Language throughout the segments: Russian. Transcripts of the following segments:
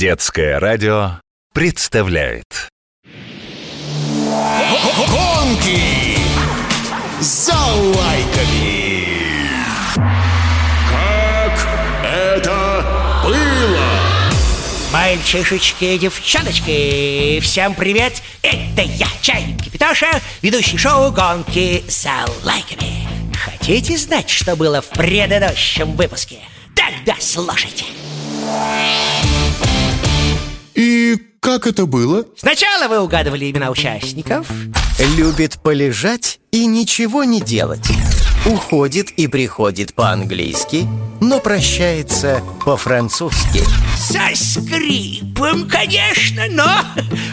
Детское радио представляет Гонки за лайками. Как это было? Мальчишечки и девчоночки, всем привет! Это я, Чайник Кипитоша, ведущий шоу «Гонки за лайками». Хотите знать, что было в предыдущем выпуске? Тогда слушайте. И как это было? Сначала вы угадывали имена участников, Любит полежать и ничего не делать. Уходит и приходит по-английски, но прощается по-французски. со скрипом, конечно, но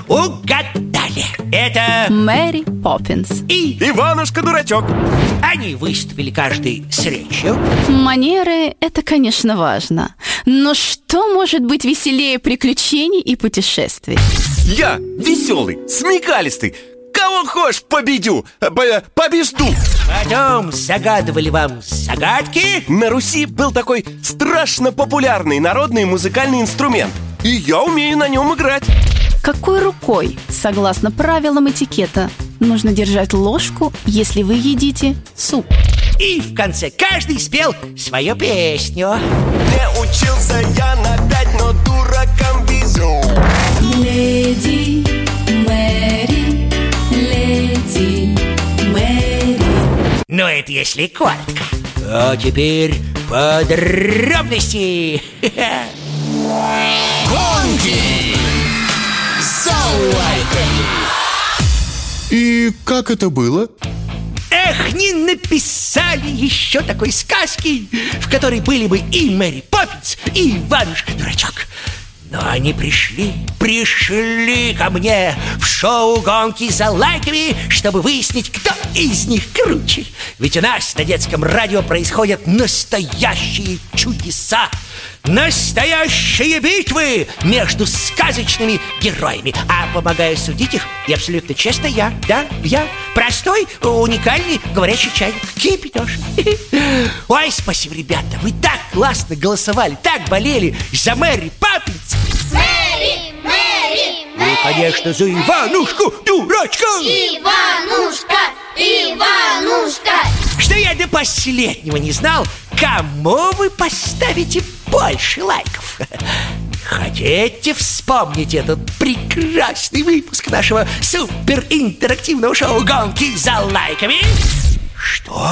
угадали. Это Мэри Поппинс. и Иванушка-дурачок. они выступили каждый с речью. Манеры — это, конечно, важно. Но что может быть веселее приключений и путешествий? Я веселый, смекалистый. Кого хочешь победю, побежду. Потом загадывали вам загадки. На Руси был такой страшно популярный народный музыкальный инструмент. И я умею на нем играть. Какой рукой, согласно правилам этикета, нужно держать ложку, если вы едите суп? И в конце каждый спел свою песню. Не учился я на Это если коротко. А теперь подробности. Гонки за лайками. И как это было? Эх, не написали еще такой сказки, в которой были бы и Мэри Поппинс, и Иванушка-дурачок. Но они пришли, пришли ко мне в шоу «Гонки за лайками», чтобы выяснить, кто из них круче. Ведь у нас на детском радио происходят настоящие чудеса, настоящие битвы между сказочными героями. А помогаю судить их, и абсолютно честно, я, да, я, простой, уникальный говорящий чайник, кипятеж. Ой, спасибо, ребята, вы так классно голосовали, так болели за Мэри Паппинс. Мэри, Мэри, И, Мэри, конечно, за Иванушку, дурачка. Иванушка, Иванушка. Что я до последнего не знал, кому вы поставите больше лайков. Хотите вспомнить этот прекрасный выпуск нашего суперинтерактивного шоу «Гонки за лайками»? Что?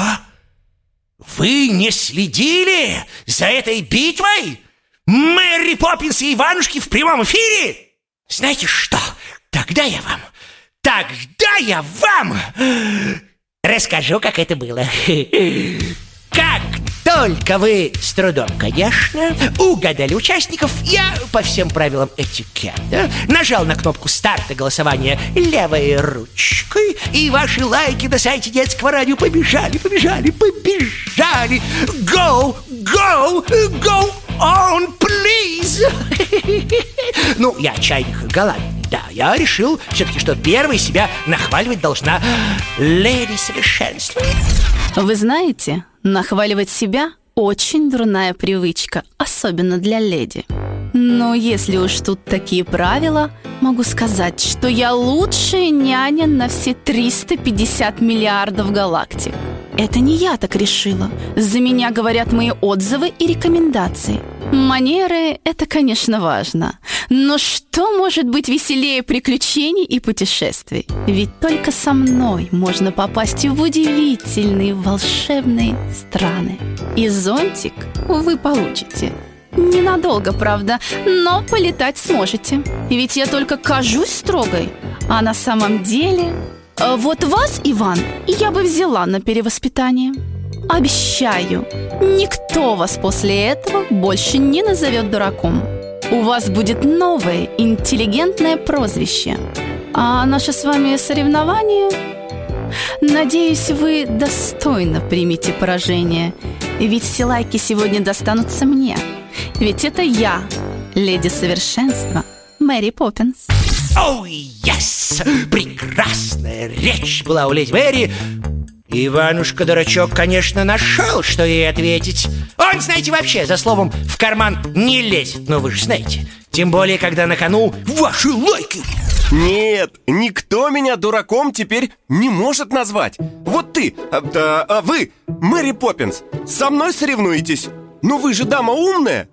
Вы не следили за этой битвой? Мэри Поппинс и Иванушки в прямом эфире? Знаете что? Тогда я вам, тогда я вам расскажу, как это было. Как только вы с трудом, конечно, угадали участников, я по всем правилам этикета нажал на кнопку старта голосования левой ручкой, и ваши лайки на сайте детского радио побежали, побежали, побежали. Go, go, go on, please. Ну, я чайник голландный. Да, я решил все-таки, что первой себя нахваливать должна леди совершенства. Вы знаете, нахваливать себя очень дурная привычка, особенно для леди. Но если уж тут такие правила, могу сказать, что я лучшая няня на все 350 миллиардов галактик. Это не я так решила. За меня говорят мои отзывы и рекомендации. Манеры – это, конечно, важно. Но что может быть веселее приключений и путешествий? Ведь только со мной можно попасть в удивительные волшебные страны. И зонтик вы получите. Ненадолго, правда, но полетать сможете. Ведь я только кажусь строгой, а на самом деле... э, Вот вас, Иван, я бы взяла на перевоспитание. Обещаю, никто вас после этого больше не назовет дураком. У вас будет новое интеллигентное прозвище. А наше с вами соревнование... Надеюсь, вы достойно примете поражение. Ведь все лайки сегодня достанутся мне. Ведь это я, леди совершенства, Мэри Поппинс. Оу, yes! Прекрасная речь была у леди Мэри. Иванушка-дурачок, конечно, нашел, что ей ответить. Он, знаете, вообще за словом в карман не лезет, но вы же знаете. Тем более, когда на кону ваши лайки Нет, никто меня дураком теперь не может назвать Вот ты, а, да, а вы, Мэри Поппинс, со мной соревнуетесь Но вы же дама умная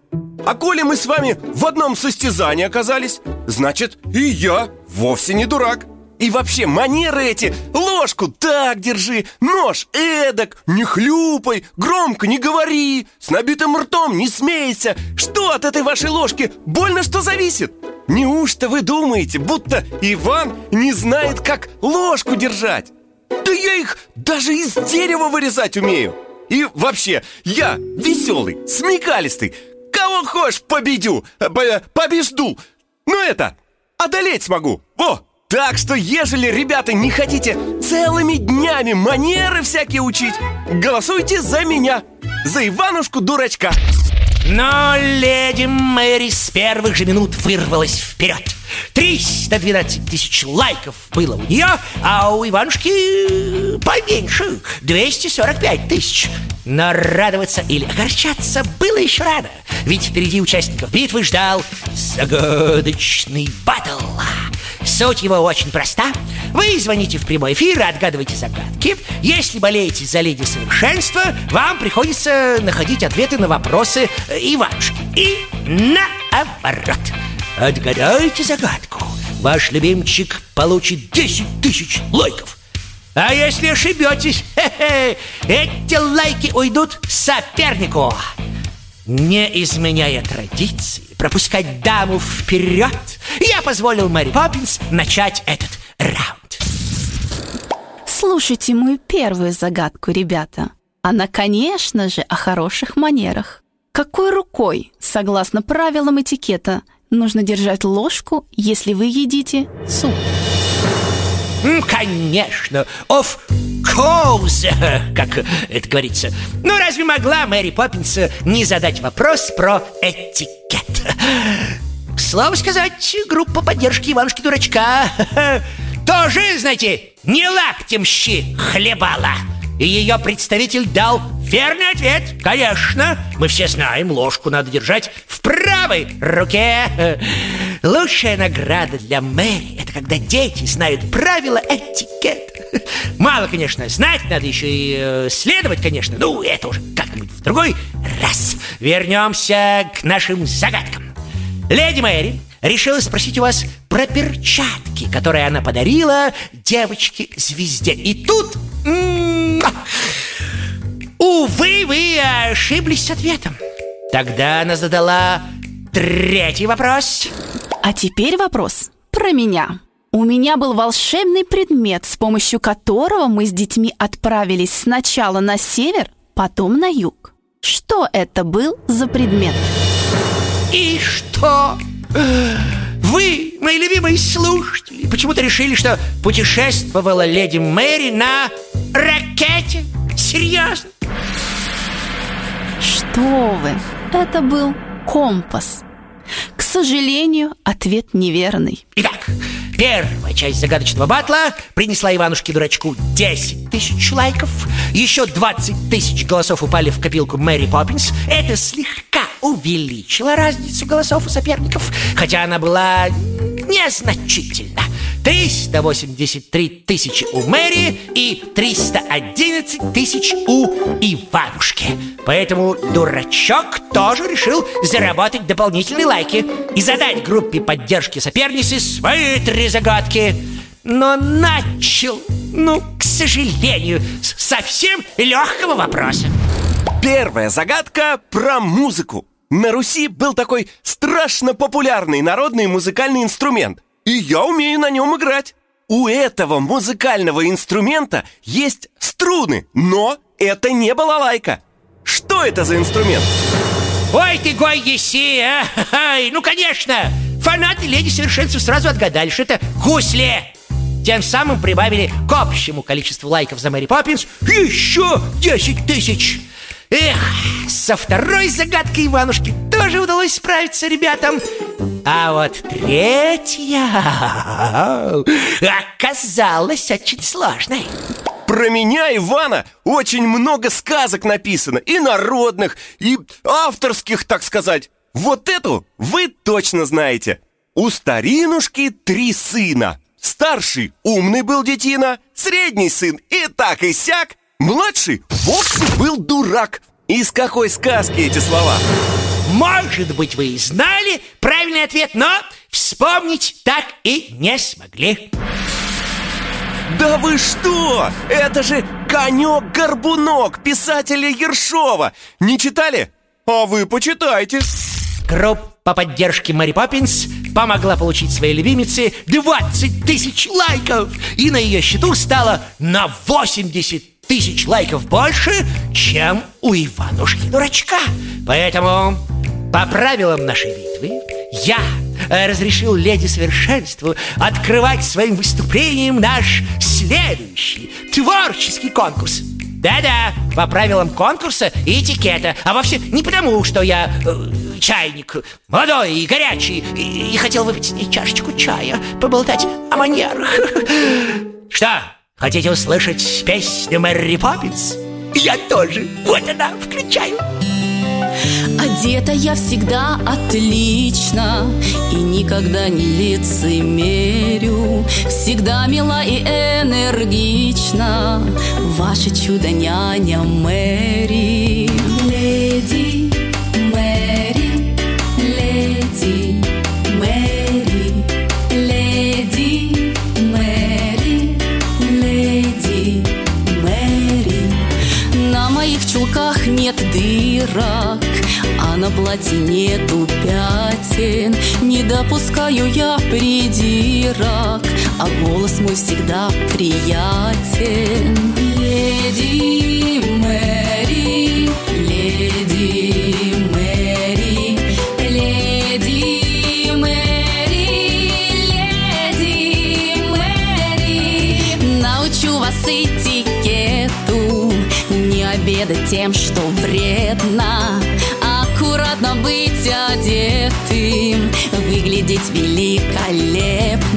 А коли мы с вами в одном состязании оказались Значит, и я вовсе не дурак. И вообще, манеры эти Ложку так держи, нож эдак Не хлюпай, громко не говори С набитым ртом не смейся. Что от этой вашей ложки? Больно что зависит? Неужто вы думаете, будто Иван не знает, как ложку держать? Да я их даже из дерева вырезать умею. И вообще, я веселый, смекалистый. Кого хочешь победю, э, побежду Ну это, одолеть смогу Во! Так что, ежели, ребята, не хотите целыми днями манеры всякие учить, голосуйте за меня, за Иванушку-дурачка. Но леди Мэри с первых же минут вырвалась вперед. 312 тысяч лайков было у нее, а у Иванушки поменьше, 245 тысяч. Но радоваться или огорчаться было еще рано, ведь впереди участников битвы ждал загадочный батл. Суть его очень проста. Вы звоните в прямой эфир и отгадываете загадки. Если болеете за леди совершенства, вам приходится находить ответы на вопросы Иванушки. И наоборот. Отгадайте загадку. Ваш любимчик получит 10 тысяч лайков. А если ошибетесь, эти лайки уйдут сопернику. Не изменяя традиции, пропускать даму вперед, я позволил Мэри Поппинс начать этот раунд. Слушайте мою первую загадку, ребята. Она, конечно же, о хороших манерах. Какой рукой, согласно правилам этикета, нужно держать ложку, если вы едите суп? Конечно, of course, как это говорится. Ну, разве могла Мэри Поппинс не задать вопрос про этикет? Слово сказать, группа поддержки Иванушки-дурачка тоже, знаете, не лактем хлебала. И ее представитель дал верный ответ Конечно, мы все знаем, ложку надо держать в правой руке. Лучшая награда для Мэри Это когда дети знают правила этикета. Мало, конечно, знать, надо еще и э, следовать, конечно. Ну, это уже как-нибудь в другой раз. Вернемся к нашим загадкам. Леди Мэри решила спросить у вас про перчатки, которые она подарила девочке-звезде. И тут... Увы, вы ошиблись с ответом. Тогда она задала третий вопрос. А теперь вопрос про меня. У меня был волшебный предмет, с помощью которого мы с детьми отправились сначала на север, потом на юг. Что это был за предмет? И что? Вы, мои любимые слушатели, почему-то решили, что путешествовала леди Мэри на ракете? Серьезно? Что вы, это был компас. К сожалению, ответ неверный. Итак, первая часть загадочного батла принесла Иванушке-дурачку 10 тысяч лайков. Еще 20 тысяч голосов упали в копилку Мэри Поппинс. Это слегка увеличило разницу голосов у соперников, хотя она была незначительна. 383 тысячи у Мэри и 311 тысяч у Иванушки. Поэтому дурачок тоже решил заработать дополнительные лайки и задать группе поддержки соперницы свои три загадки. Но начал, ну, к сожалению, с совсем легкого вопроса. Первая загадка про музыку. На Руси был такой страшно популярный народный музыкальный инструмент – и я умею на нем играть. У этого музыкального инструмента есть струны, но это не балалайка. Что это за инструмент? Ой ты, гой еси, а! Ай, ну, конечно! Фанаты Леди Совершенства сразу отгадали, что это гусли. Тем самым прибавили к общему количеству лайков за Мэри Поппинс еще 10 тысяч. Эх, со второй загадкой Иванушки тоже удалось справиться ребятам. А вот третья оказалась очень сложной. Про меня, Ивана, очень много сказок написано И народных, и авторских, так сказать Вот эту вы точно знаете. У старинушки три сына. Старший умный был детина, средний сын и так и сяк, младший вовсе был дурак. Из какой сказки эти слова? Может быть, вы и знали правильный ответ, но вспомнить так и не смогли. Да вы что? Это же «Конек-горбунок» писателя Ершова Не читали? А вы почитайте Группа поддержки Мэри Поппинс помогла получить своей любимице 20 тысяч лайков И на ее счету стало на 80 тысяч лайков больше, чем у Иванушки-дурачка Поэтому по правилам нашей битвы я э, разрешил леди совершенству открывать своим выступлением наш следующий творческий конкурс. Да-да, по правилам конкурса и этикета, а вовсе не потому, что я э, чайник молодой и горячий и, и хотел выпить чашечку чая, поболтать о манерах. Что, хотите услышать песню Мэри Поппинс? Я тоже. Вот она, включаю. Одета я всегда отлично И никогда не лицемерю Всегда мила и энергична Ваша чудо-няня Мэри дырок а на платье нету пятен. Не допускаю я придирок А голос мой всегда приятен. Леди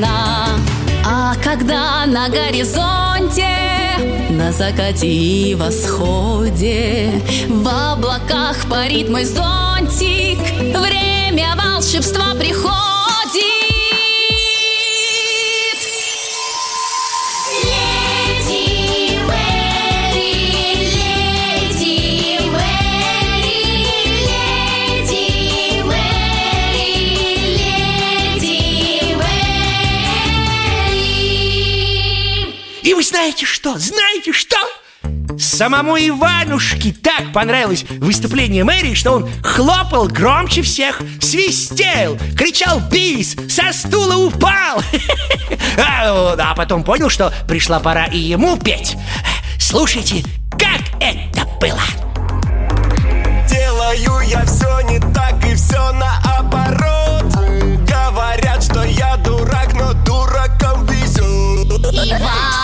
великолепно А когда на горизонте На закате и восходе В облаках парит мой зонтик Время волшебства приходит знаете что? Знаете что? Самому Иванушке так понравилось выступление Мэри, что он хлопал громче всех, свистел, кричал «Бис!», со стула упал а, а потом понял, что пришла пора и ему петь Слушайте, как это было Делаю я все не так и все наоборот Говорят, что я дурак, но дуракам везет Иванушка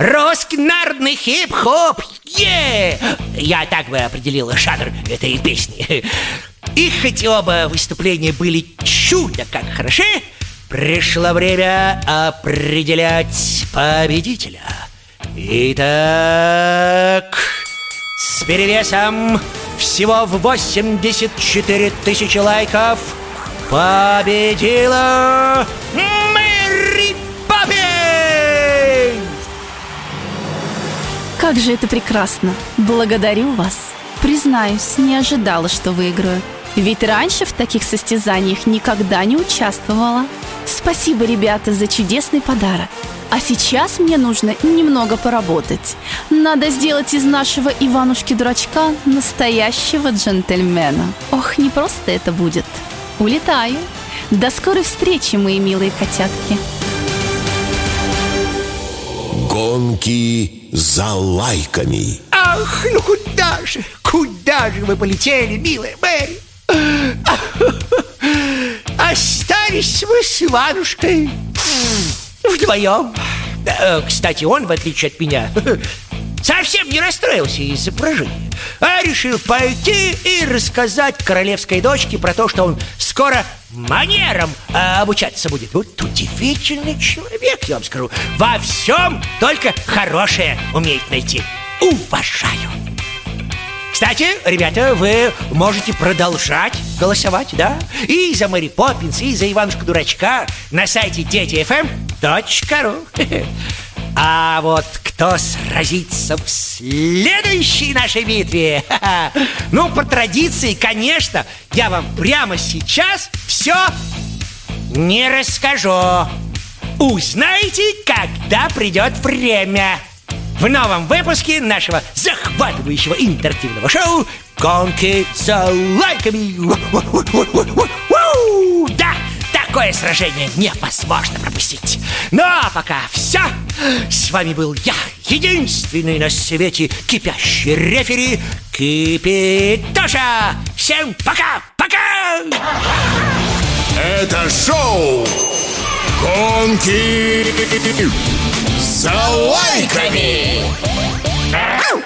Русский народный хип-хоп! Е! Я так бы определил жанр этой песни. И хоть оба выступления были чудо как хороши Пришло время определять победителя. Итак, с перевесом всего в 84 тысячи лайков Победила Как же это прекрасно! Благодарю вас! Признаюсь, не ожидала, что выиграю. Ведь раньше в таких состязаниях никогда не участвовала. Спасибо, ребята, за чудесный подарок. А сейчас мне нужно немного поработать. Надо сделать из нашего Иванушки-дурачка настоящего джентльмена. Ох, не просто это будет. Улетаю. До скорой встречи, мои милые котятки. Гонки за лайками. Ах, ну куда же, куда же вы полетели, милая Мэри? Остались мы с Иванушкой вдвоем. Э, Кстати, он, в отличие от меня, совсем не расстроился из-за поражения, а решил пойти и рассказать королевской дочке про то, что он скоро манерам э, обучаться будет. Вот удивительный человек, я вам скажу. Во всем только хорошее умеет найти. Уважаю. Кстати, ребята, вы можете продолжать голосовать, да? И за Мэри Поппинс, и за Иванушку-дурачка на сайте детифм.ру А вот кто сразится в следующей нашей битве? Ха-ха. Ну, по традиции, конечно, я вам прямо сейчас все не расскажу. Узнаете, когда придет время. В новом выпуске нашего захватывающего интерактивного шоу «Гонки за лайками». Да, такое сражение невозможно пропустить. Ну а пока все. С вами был я, единственный на свете кипящий рефери Кипитоша. Всем пока, пока! Это шоу «Гонки за лайками». Ау!